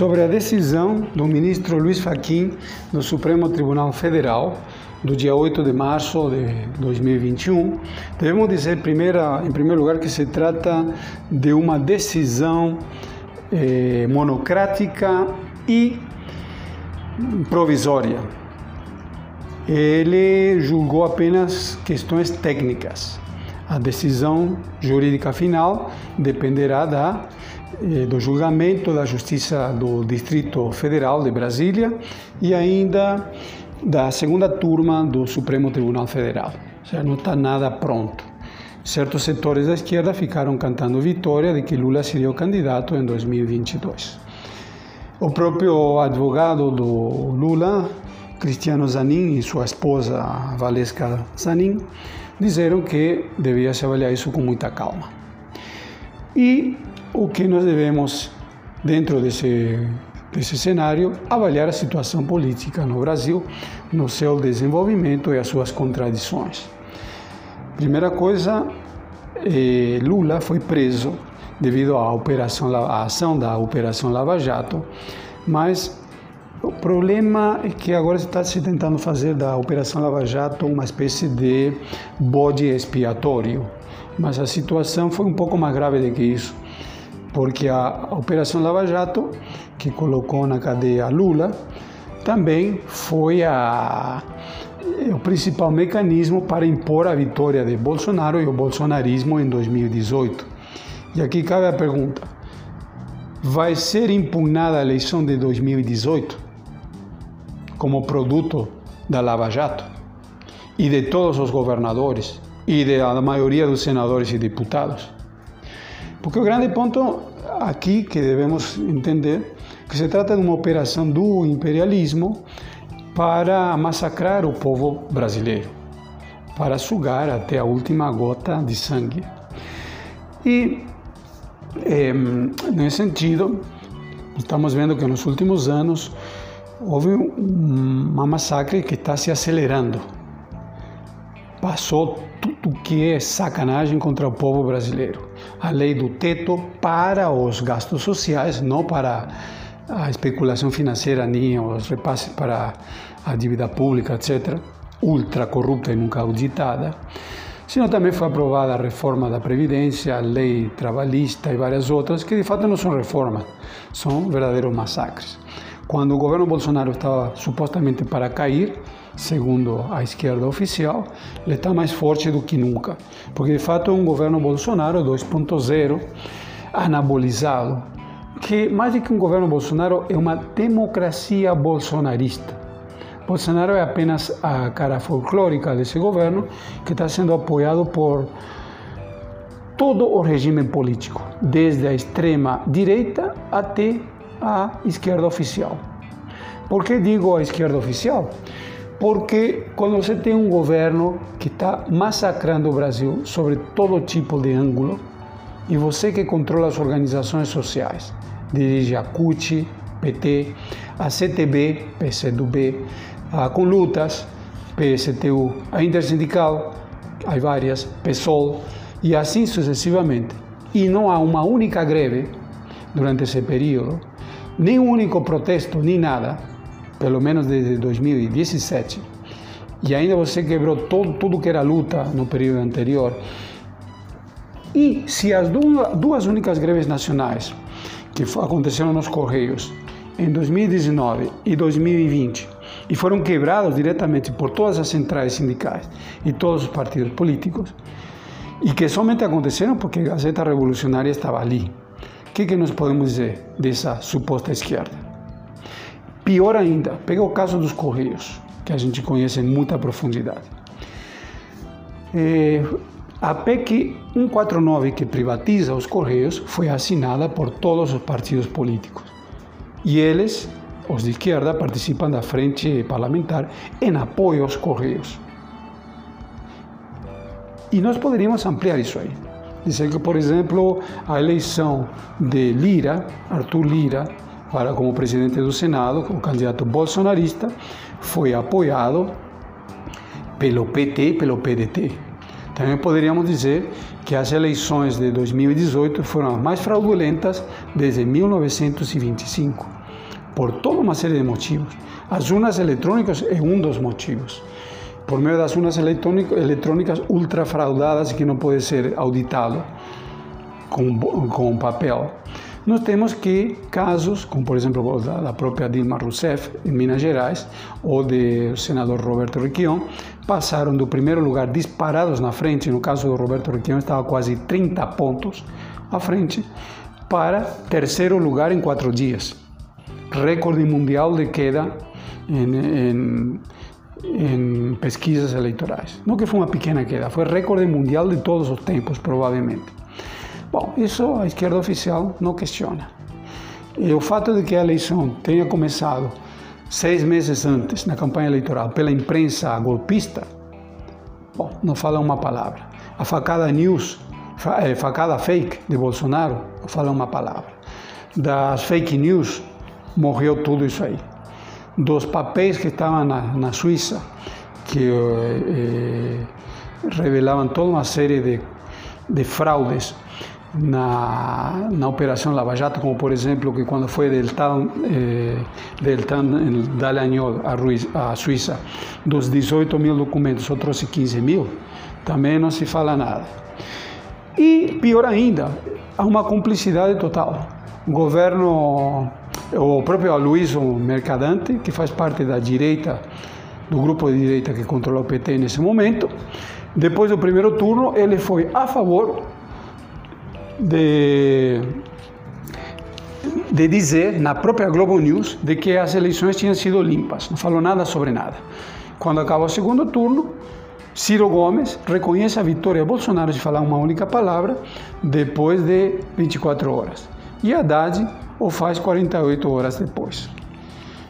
sobre a decisão do ministro Luiz Fachin do Supremo Tribunal Federal do dia 8 de março de 2021, devemos dizer primeira, em primeiro lugar que se trata de uma decisão eh, monocrática e provisória. Ele julgou apenas questões técnicas. A decisão jurídica final dependerá da do julgamento da Justiça do Distrito Federal de Brasília e ainda da segunda turma do Supremo Tribunal Federal. Já não está nada pronto. Certos setores da esquerda ficaram cantando vitória de que Lula seria o candidato em 2022. O próprio advogado do Lula, Cristiano Zanin, e sua esposa Valesca Zanin, disseram que devia se avaliar isso com muita calma. E o que nós devemos, dentro desse, desse cenário, avaliar a situação política no Brasil, no seu desenvolvimento e as suas contradições. Primeira coisa, eh, Lula foi preso devido à operação, à ação da Operação Lava Jato, mas o problema é que agora está se tentando fazer da Operação Lava Jato uma espécie de bode expiatório, mas a situação foi um pouco mais grave do que isso porque a Operação Lava Jato, que colocou na cadeia Lula, também foi a, o principal mecanismo para impor a vitória de Bolsonaro e o bolsonarismo em 2018. E aqui cabe a pergunta: vai ser impugnada a eleição de 2018 como produto da Lava Jato e de todos os governadores e da maioria dos senadores e deputados? Porque o grande ponto aqui que devemos entender que se trata de uma operação do imperialismo para massacrar o povo brasileiro, para sugar até a última gota de sangue. E nesse sentido, estamos vendo que nos últimos anos houve uma massacre que está se acelerando. Passou tudo que é sacanagem contra o povo brasileiro. A lei do teto para os gastos sociais, não para a especulação financeira, nem os repasses para a dívida pública, etc., ultra corrupta e nunca auditada, sino também foi aprovada a reforma da Previdência, a lei trabalhista e várias outras, que de fato não são reformas, são verdadeiros massacres. Quando o governo Bolsonaro estava supostamente para cair, segundo a esquerda oficial, ele está mais forte do que nunca, porque de fato é um governo Bolsonaro 2.0 anabolizado, que mais do que um governo Bolsonaro é uma democracia bolsonarista. Bolsonaro é apenas a cara folclórica desse governo que está sendo apoiado por todo o regime político, desde a extrema direita até a esquerda oficial. Por que digo a esquerda oficial? Porque quando você tem um governo que está massacrando o Brasil sobre todo tipo de ângulo, e você que controla as organizações sociais, dirige a CUT, PT, a CTB, PCdoB, a Conlutas, PSTU, a Intersindical, há várias, PSOL, e assim sucessivamente. E não há uma única greve durante esse período, nem um único protesto, nem nada, pelo menos desde 2017, e ainda você quebrou todo, tudo que era luta no período anterior. E se as duas, duas únicas greves nacionais que aconteceram nos Correios em 2019 e 2020 e foram quebradas diretamente por todas as centrais sindicais e todos os partidos políticos, e que somente aconteceram porque a Gazeta Revolucionária estava ali. O que, que nós podemos dizer dessa suposta esquerda? Pior ainda, pega o caso dos Correios, que a gente conhece em muita profundidade. É, a PEC 149, que privatiza os Correios, foi assinada por todos os partidos políticos. E eles, os de esquerda, participam da frente parlamentar em apoio aos Correios. E nós poderíamos ampliar isso aí. Dizer que, por exemplo, a eleição de Lira, Arthur Lira, para como presidente do Senado, o candidato bolsonarista, foi apoiado pelo PT pelo PDT. Também poderíamos dizer que as eleições de 2018 foram as mais fraudulentas desde 1925. por toda uma série de motivos. As urnas eletrônicas é um dos motivos. Por meio das urnas eletrônicas ultra fraudadas que não pode ser auditado com, com papel. Nós temos que casos, como por exemplo da, da própria Dilma Rousseff em Minas Gerais, ou do senador Roberto Requião, passaram do primeiro lugar disparados na frente, no caso do Roberto Requião estava quase 30 pontos à frente, para terceiro lugar em quatro dias. Recorde mundial de queda em, em, em pesquisas eleitorais. Não que foi uma pequena queda, foi recorde mundial de todos os tempos, provavelmente. Bom, isso a esquerda oficial não questiona. E o fato de que a eleição tenha começado seis meses antes, na campanha eleitoral, pela imprensa golpista, bom, não fala uma palavra. A facada news é, facada fake de Bolsonaro, vou falar uma palavra. Das fake news, morreu tudo isso aí. Dos papéis que estavam na, na Suíça, que eh, revelavam toda uma série de, de fraudes na, na Operação Lava Jato, como por exemplo que quando foi Deltan, eh, Deltan Dallagnol a, a Suíça, dos 18 mil documentos só trouxe 15 mil, também não se fala nada. E, pior ainda, há uma cumplicidade total. O governo, o próprio Aloysio Mercadante, que faz parte da direita, do grupo de direita que controla o PT nesse momento, depois do primeiro turno, ele foi a favor de, de dizer na própria Globo News de que as eleições tinham sido limpas, não falou nada sobre nada. Quando acaba o segundo turno, Ciro Gomes reconhece a vitória de Bolsonaro de falar uma única palavra depois de 24 horas. E Haddad o faz 48 horas depois.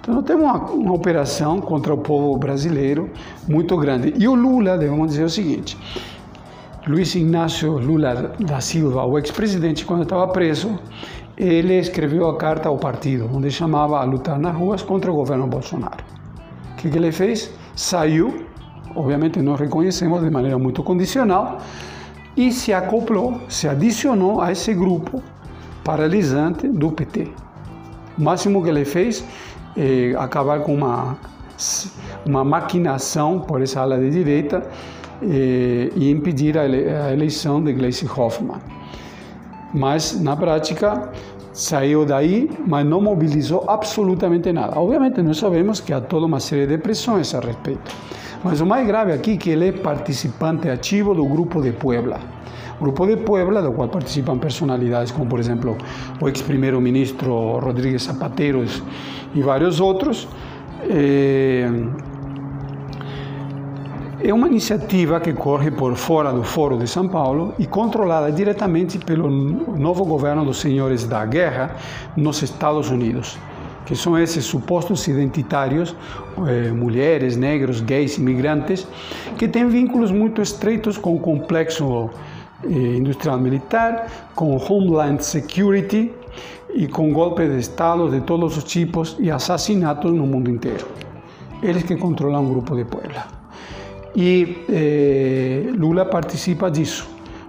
Então, nós temos uma, uma operação contra o povo brasileiro muito grande. E o Lula, devemos dizer o seguinte: Luiz Inácio Lula da Silva, o ex-presidente, quando estava preso, ele escreveu a carta ao partido, onde chamava a lutar nas ruas contra o governo Bolsonaro. O que, que ele fez? Saiu obviamente nós reconhecemos de maneira muito condicional, e se acoplou, se adicionou a esse grupo paralisante do PT. O máximo que ele fez é acabar com uma, uma maquinação por essa ala de direita é, e impedir a eleição de Gleisi Hoffmann. Mas, na prática, saiu daí, mas não mobilizou absolutamente nada. Obviamente, nós sabemos que há toda uma série de pressões a respeito. Mas o mais grave aqui é que ele é participante ativo do Grupo de Puebla. Grupo de Puebla, do qual participam personalidades como, por exemplo, o ex-primeiro-ministro Rodríguez Zapatero e vários outros, é, é uma iniciativa que corre por fora do Foro de São Paulo e controlada diretamente pelo novo governo dos senhores da guerra nos Estados Unidos que são esses supostos identitários, eh, mulheres, negros, gays, imigrantes, que têm vínculos muito estreitos com o complexo eh, industrial militar, com Homeland Security e com golpes de Estado de todos os tipos e assassinatos no mundo inteiro. Eles que controlam o grupo de Puebla. E eh, Lula participa disso.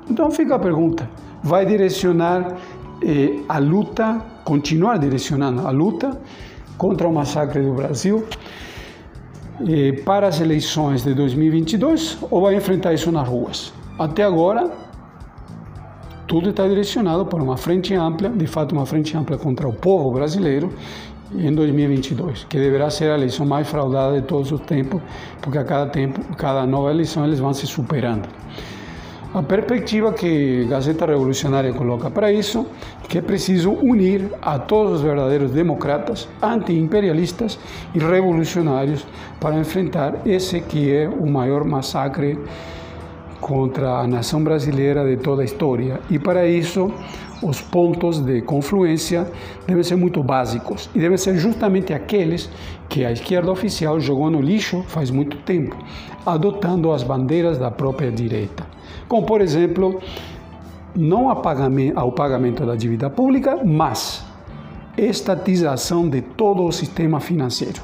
Então fica a pergunta: vai direcionar eh, a luta, continuar direcionando a luta contra o massacre do Brasil eh, para as eleições de 2022 ou vai enfrentar isso nas ruas? Até agora, tudo está direcionado para uma frente ampla, de fato, uma frente ampla contra o povo brasileiro em 2022, que deverá ser a eleição mais fraudada de todos os tempos, porque a cada tempo, cada nova eleição, eles vão se superando. A perspectiva que Gazeta Revolucionária coloca para isso é que é preciso unir a todos os verdadeiros democratas, anti-imperialistas e revolucionários para enfrentar esse que é o maior massacre contra a nação brasileira de toda a história. E para isso, os pontos de confluência devem ser muito básicos. E devem ser justamente aqueles que a esquerda oficial jogou no lixo faz muito tempo, adotando as bandeiras da própria direita. Como por exemplo, não ao pagamento da dívida pública, mas estatização de todo o sistema financeiro,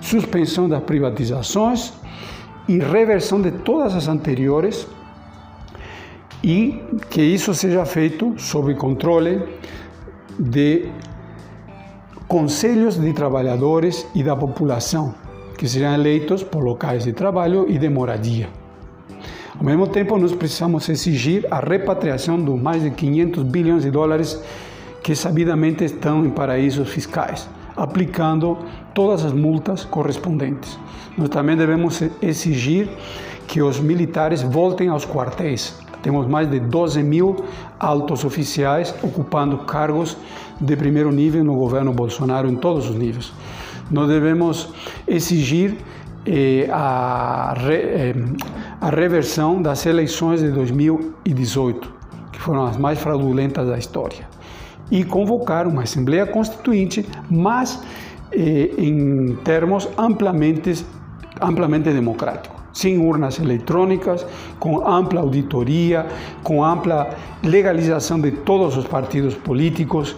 suspensão das privatizações e reversão de todas as anteriores e que isso seja feito sob controle de conselhos de trabalhadores e da população, que serão eleitos por locais de trabalho e de moradia. Ao mesmo tempo, nós precisamos exigir a repatriação dos mais de 500 bilhões de dólares que sabidamente estão em paraísos fiscais, aplicando todas as multas correspondentes. Nós também devemos exigir que os militares voltem aos quartéis. Temos mais de 12 mil altos oficiais ocupando cargos de primeiro nível no governo Bolsonaro em todos os níveis. Nós devemos exigir eh, a, re, eh, a reversão das eleições de 2018, que foram as mais fraudulentas da história, e convocar uma Assembleia Constituinte, mas eh, em termos amplamente, amplamente democráticos sem urnas eletrônicas, com ampla auditoria, com ampla legalização de todos os partidos políticos,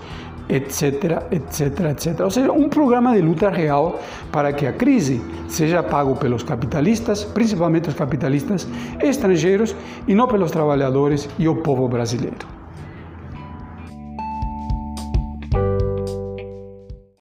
etc, etc, etc. Ou seja, um programa de luta real para que a crise seja pago pelos capitalistas, principalmente os capitalistas estrangeiros, e não pelos trabalhadores e o povo brasileiro.